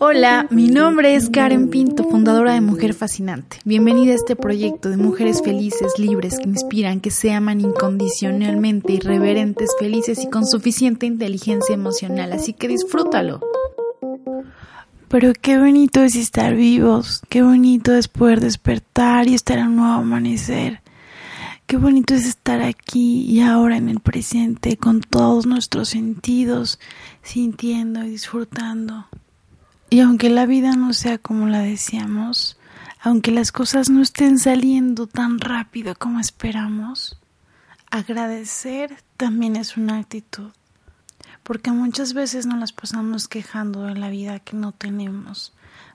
Hola, mi nombre es Karen Pinto, fundadora de Mujer Fascinante. Bienvenida a este proyecto de mujeres felices, libres, que inspiran, que se aman incondicionalmente, irreverentes, felices y con suficiente inteligencia emocional. Así que disfrútalo. Pero qué bonito es estar vivos, qué bonito es poder despertar y estar en un nuevo amanecer. Qué bonito es estar aquí y ahora en el presente con todos nuestros sentidos, sintiendo y disfrutando. Y aunque la vida no sea como la deseamos, aunque las cosas no estén saliendo tan rápido como esperamos, agradecer también es una actitud. Porque muchas veces nos las pasamos quejando de la vida que no tenemos.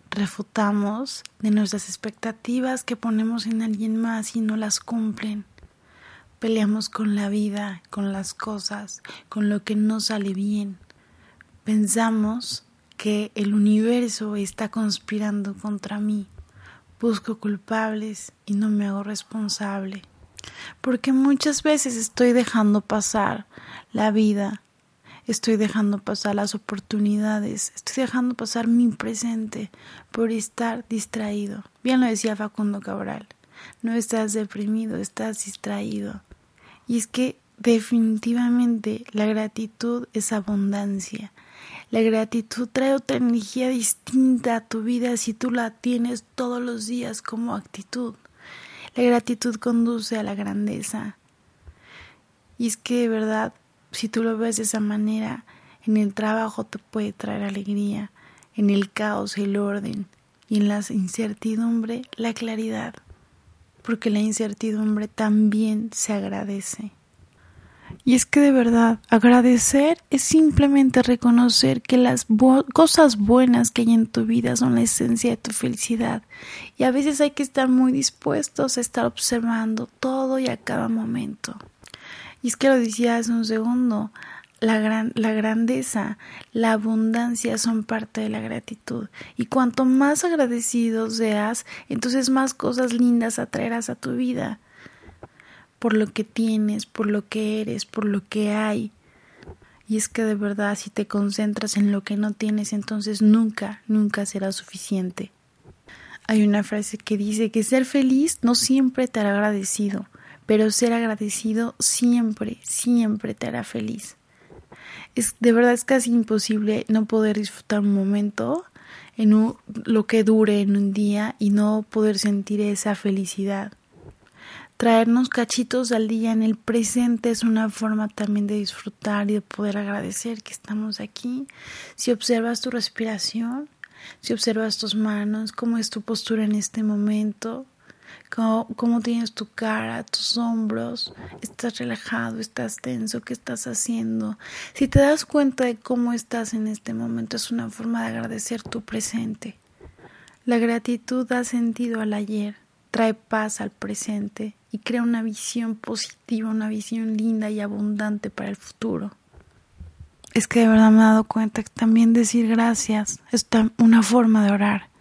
Refutamos de nuestras expectativas que ponemos en alguien más y no las cumplen Peleamos con la vida, con las cosas, con lo que no sale bien. Pensamos que el universo está conspirando contra mí. Busco culpables y no me hago responsable. Porque muchas veces estoy dejando pasar la vida, estoy dejando pasar las oportunidades, estoy dejando pasar mi presente por estar distraído. Bien lo decía Facundo Cabral, no estás deprimido, estás distraído. Y es que definitivamente la gratitud es abundancia. La gratitud trae otra energía distinta a tu vida si tú la tienes todos los días como actitud. La gratitud conduce a la grandeza. Y es que de verdad, si tú lo ves de esa manera, en el trabajo te puede traer alegría, en el caos el orden y en la incertidumbre la claridad porque la incertidumbre también se agradece. Y es que de verdad, agradecer es simplemente reconocer que las cosas buenas que hay en tu vida son la esencia de tu felicidad. Y a veces hay que estar muy dispuestos a estar observando todo y a cada momento. Y es que lo decía hace un segundo, la, gran, la grandeza, la abundancia son parte de la gratitud. Y cuanto más agradecido seas, entonces más cosas lindas atraerás a tu vida. Por lo que tienes, por lo que eres, por lo que hay. Y es que de verdad si te concentras en lo que no tienes, entonces nunca, nunca será suficiente. Hay una frase que dice que ser feliz no siempre te hará agradecido, pero ser agradecido siempre, siempre te hará feliz es de verdad es casi imposible no poder disfrutar un momento en lo que dure en un día y no poder sentir esa felicidad. Traernos cachitos al día en el presente es una forma también de disfrutar y de poder agradecer que estamos aquí. Si observas tu respiración, si observas tus manos, cómo es tu postura en este momento, cómo, tienes tu cara, tus hombros, estás relajado, estás tenso, qué estás haciendo. Si te das cuenta de cómo estás en este momento, es una forma de agradecer tu presente. La gratitud da sentido al ayer, trae paz al presente y crea una visión positiva, una visión linda y abundante para el futuro. Es que de verdad me he dado cuenta que también decir gracias es una forma de orar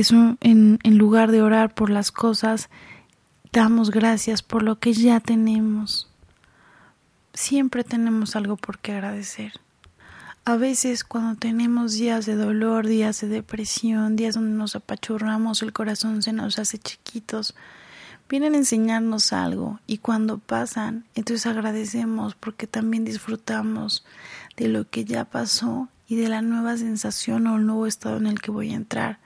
es en, en lugar de orar por las cosas, damos gracias por lo que ya tenemos. Siempre tenemos algo por qué agradecer. A veces cuando tenemos días de dolor, días de depresión, días donde nos apachurramos, el corazón se nos hace chiquitos, vienen a enseñarnos algo y cuando pasan, entonces agradecemos porque también disfrutamos de lo que ya pasó y de la nueva sensación o el nuevo estado en el que voy a entrar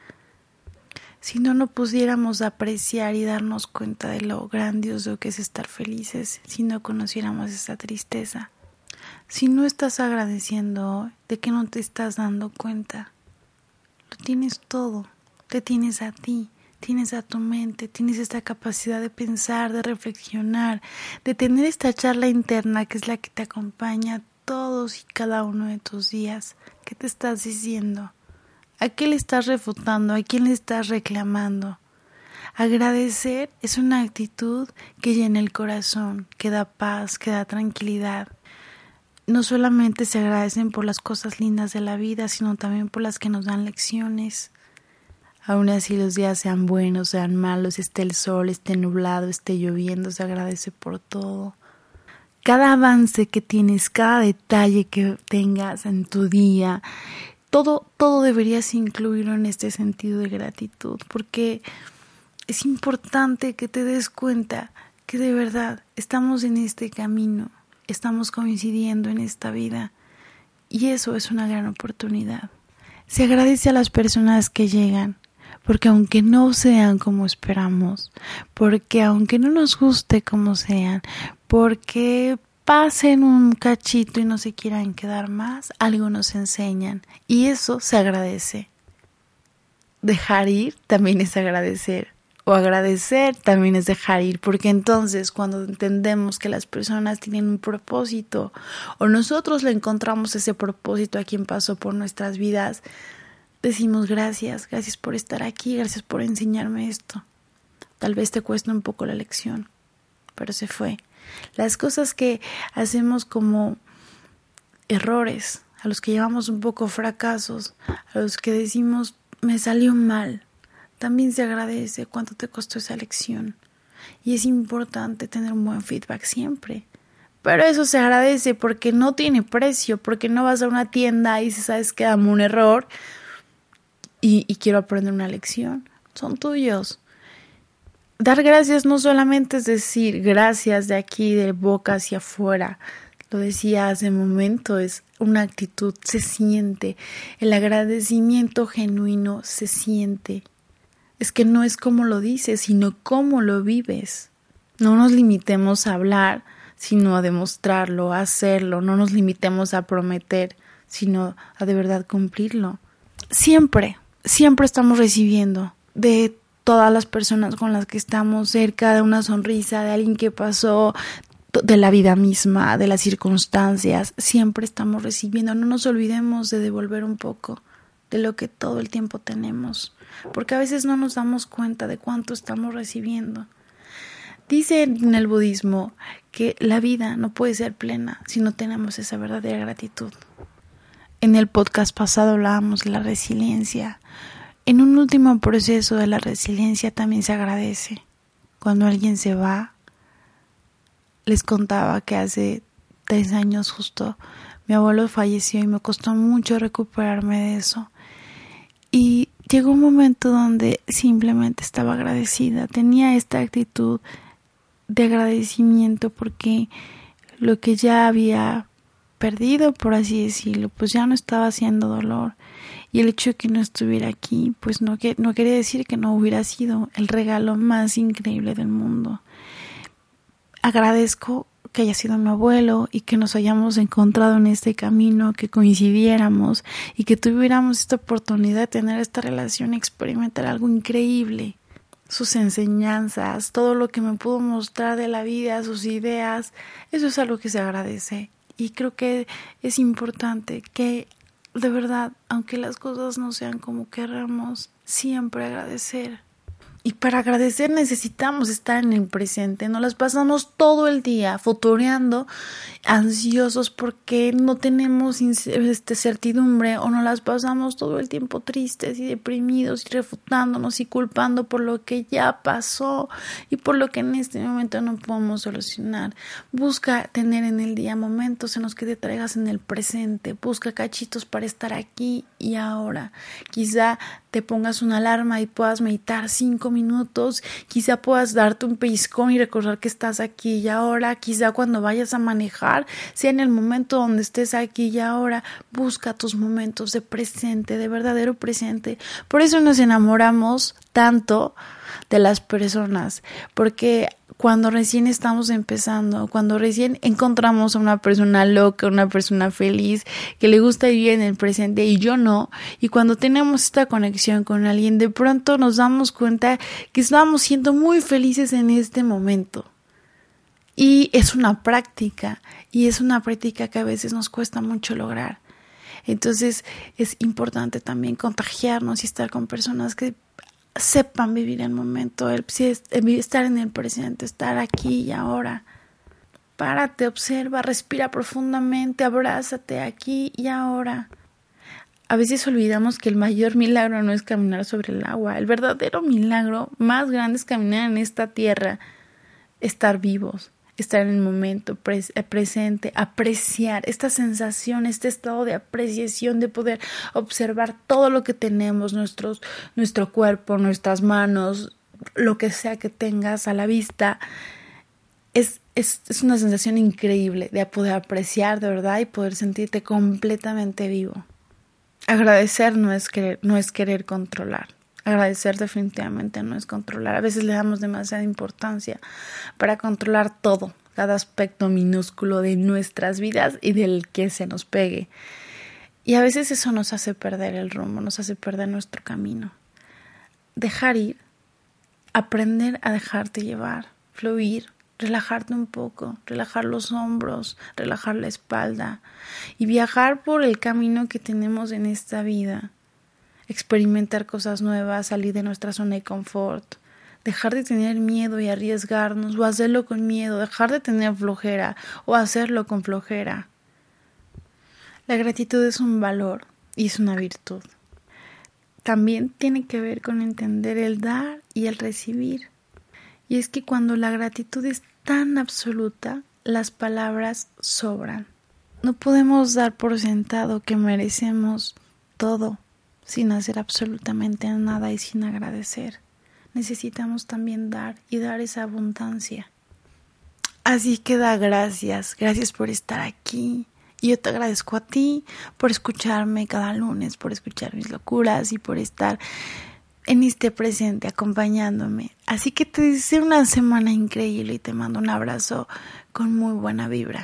si no no pudiéramos apreciar y darnos cuenta de lo grandioso que es estar felices, si no conociéramos esa tristeza. Si no estás agradeciendo de que no te estás dando cuenta, lo tienes todo, te tienes a ti, tienes a tu mente, tienes esta capacidad de pensar, de reflexionar, de tener esta charla interna que es la que te acompaña todos y cada uno de tus días. ¿Qué te estás diciendo? ¿A qué le estás refutando? ¿A quién le estás reclamando? Agradecer es una actitud que llena el corazón, que da paz, que da tranquilidad. No solamente se agradecen por las cosas lindas de la vida, sino también por las que nos dan lecciones. Aún así los días sean buenos, sean malos, esté el sol, esté nublado, esté lloviendo, se agradece por todo. Cada avance que tienes, cada detalle que tengas en tu día, todo, todo deberías incluirlo en este sentido de gratitud, porque es importante que te des cuenta que de verdad estamos en este camino, estamos coincidiendo en esta vida, y eso es una gran oportunidad. Se agradece a las personas que llegan, porque aunque no sean como esperamos, porque aunque no nos guste como sean, porque pasen un cachito y no se quieran quedar más, algo nos enseñan y eso se agradece. Dejar ir también es agradecer o agradecer también es dejar ir, porque entonces cuando entendemos que las personas tienen un propósito o nosotros le encontramos ese propósito a quien pasó por nuestras vidas, decimos gracias, gracias por estar aquí, gracias por enseñarme esto. Tal vez te cuesta un poco la lección, pero se fue. Las cosas que hacemos como errores, a los que llevamos un poco fracasos, a los que decimos me salió mal, también se agradece cuánto te costó esa lección. Y es importante tener un buen feedback siempre. Pero eso se agradece porque no tiene precio, porque no vas a una tienda y sabes que dame un error y, y quiero aprender una lección. Son tuyos dar gracias no solamente es decir gracias de aquí, de boca hacia afuera, lo decía hace momento, es una actitud, se siente, el agradecimiento genuino se siente. Es que no es como lo dices, sino cómo lo vives. No nos limitemos a hablar, sino a demostrarlo, a hacerlo, no nos limitemos a prometer, sino a de verdad cumplirlo. Siempre, siempre estamos recibiendo de todas las personas con las que estamos cerca de una sonrisa, de alguien que pasó, de la vida misma, de las circunstancias, siempre estamos recibiendo. No nos olvidemos de devolver un poco de lo que todo el tiempo tenemos, porque a veces no nos damos cuenta de cuánto estamos recibiendo. Dice en el budismo que la vida no puede ser plena si no tenemos esa verdadera gratitud. En el podcast pasado hablábamos de la resiliencia, en un último proceso de la resiliencia también se agradece. Cuando alguien se va, les contaba que hace tres años justo mi abuelo falleció y me costó mucho recuperarme de eso. Y llegó un momento donde simplemente estaba agradecida, tenía esta actitud de agradecimiento porque lo que ya había perdido, por así decirlo, pues ya no estaba haciendo dolor y el hecho de que no estuviera aquí, pues no, que, no quería decir que no hubiera sido el regalo más increíble del mundo. Agradezco que haya sido mi abuelo y que nos hayamos encontrado en este camino, que coincidiéramos y que tuviéramos esta oportunidad de tener esta relación y experimentar algo increíble. Sus enseñanzas, todo lo que me pudo mostrar de la vida, sus ideas, eso es algo que se agradece. Y creo que es importante que de verdad, aunque las cosas no sean como queramos, siempre agradecer y para agradecer necesitamos estar en el presente. Nos las pasamos todo el día fotoreando, ansiosos porque no tenemos este, certidumbre o nos las pasamos todo el tiempo tristes y deprimidos y refutándonos y culpando por lo que ya pasó y por lo que en este momento no podemos solucionar. Busca tener en el día momentos en los que te traigas en el presente. Busca cachitos para estar aquí y ahora. Quizá te pongas una alarma y puedas meditar cinco minutos, quizá puedas darte un pellizcón y recordar que estás aquí y ahora, quizá cuando vayas a manejar, sea en el momento donde estés aquí y ahora, busca tus momentos de presente, de verdadero presente. Por eso nos enamoramos tanto de las personas, porque cuando recién estamos empezando, cuando recién encontramos a una persona loca, una persona feliz, que le gusta vivir en el presente y yo no, y cuando tenemos esta conexión con alguien, de pronto nos damos cuenta que estamos siendo muy felices en este momento. Y es una práctica, y es una práctica que a veces nos cuesta mucho lograr. Entonces es importante también contagiarnos y estar con personas que sepan vivir el momento, el, estar en el presente, estar aquí y ahora. Párate, observa, respira profundamente, abrázate aquí y ahora. A veces olvidamos que el mayor milagro no es caminar sobre el agua. El verdadero milagro más grande es caminar en esta tierra, estar vivos estar en el momento eh, presente, apreciar esta sensación, este estado de apreciación de poder observar todo lo que tenemos, nuestros, nuestro cuerpo, nuestras manos, lo que sea que tengas a la vista. Es, es, es una sensación increíble de poder apreciar de verdad y poder sentirte completamente vivo. Agradecer no es querer, no es querer controlar. Agradecer definitivamente no es controlar. A veces le damos demasiada importancia para controlar todo, cada aspecto minúsculo de nuestras vidas y del que se nos pegue. Y a veces eso nos hace perder el rumbo, nos hace perder nuestro camino. Dejar ir, aprender a dejarte llevar, fluir, relajarte un poco, relajar los hombros, relajar la espalda y viajar por el camino que tenemos en esta vida experimentar cosas nuevas, salir de nuestra zona de confort, dejar de tener miedo y arriesgarnos o hacerlo con miedo, dejar de tener flojera o hacerlo con flojera. La gratitud es un valor y es una virtud. También tiene que ver con entender el dar y el recibir. Y es que cuando la gratitud es tan absoluta, las palabras sobran. No podemos dar por sentado que merecemos todo sin hacer absolutamente nada y sin agradecer. Necesitamos también dar y dar esa abundancia. Así que da gracias, gracias por estar aquí. Y yo te agradezco a ti por escucharme cada lunes, por escuchar mis locuras y por estar en este presente acompañándome. Así que te deseo una semana increíble y te mando un abrazo con muy buena vibra.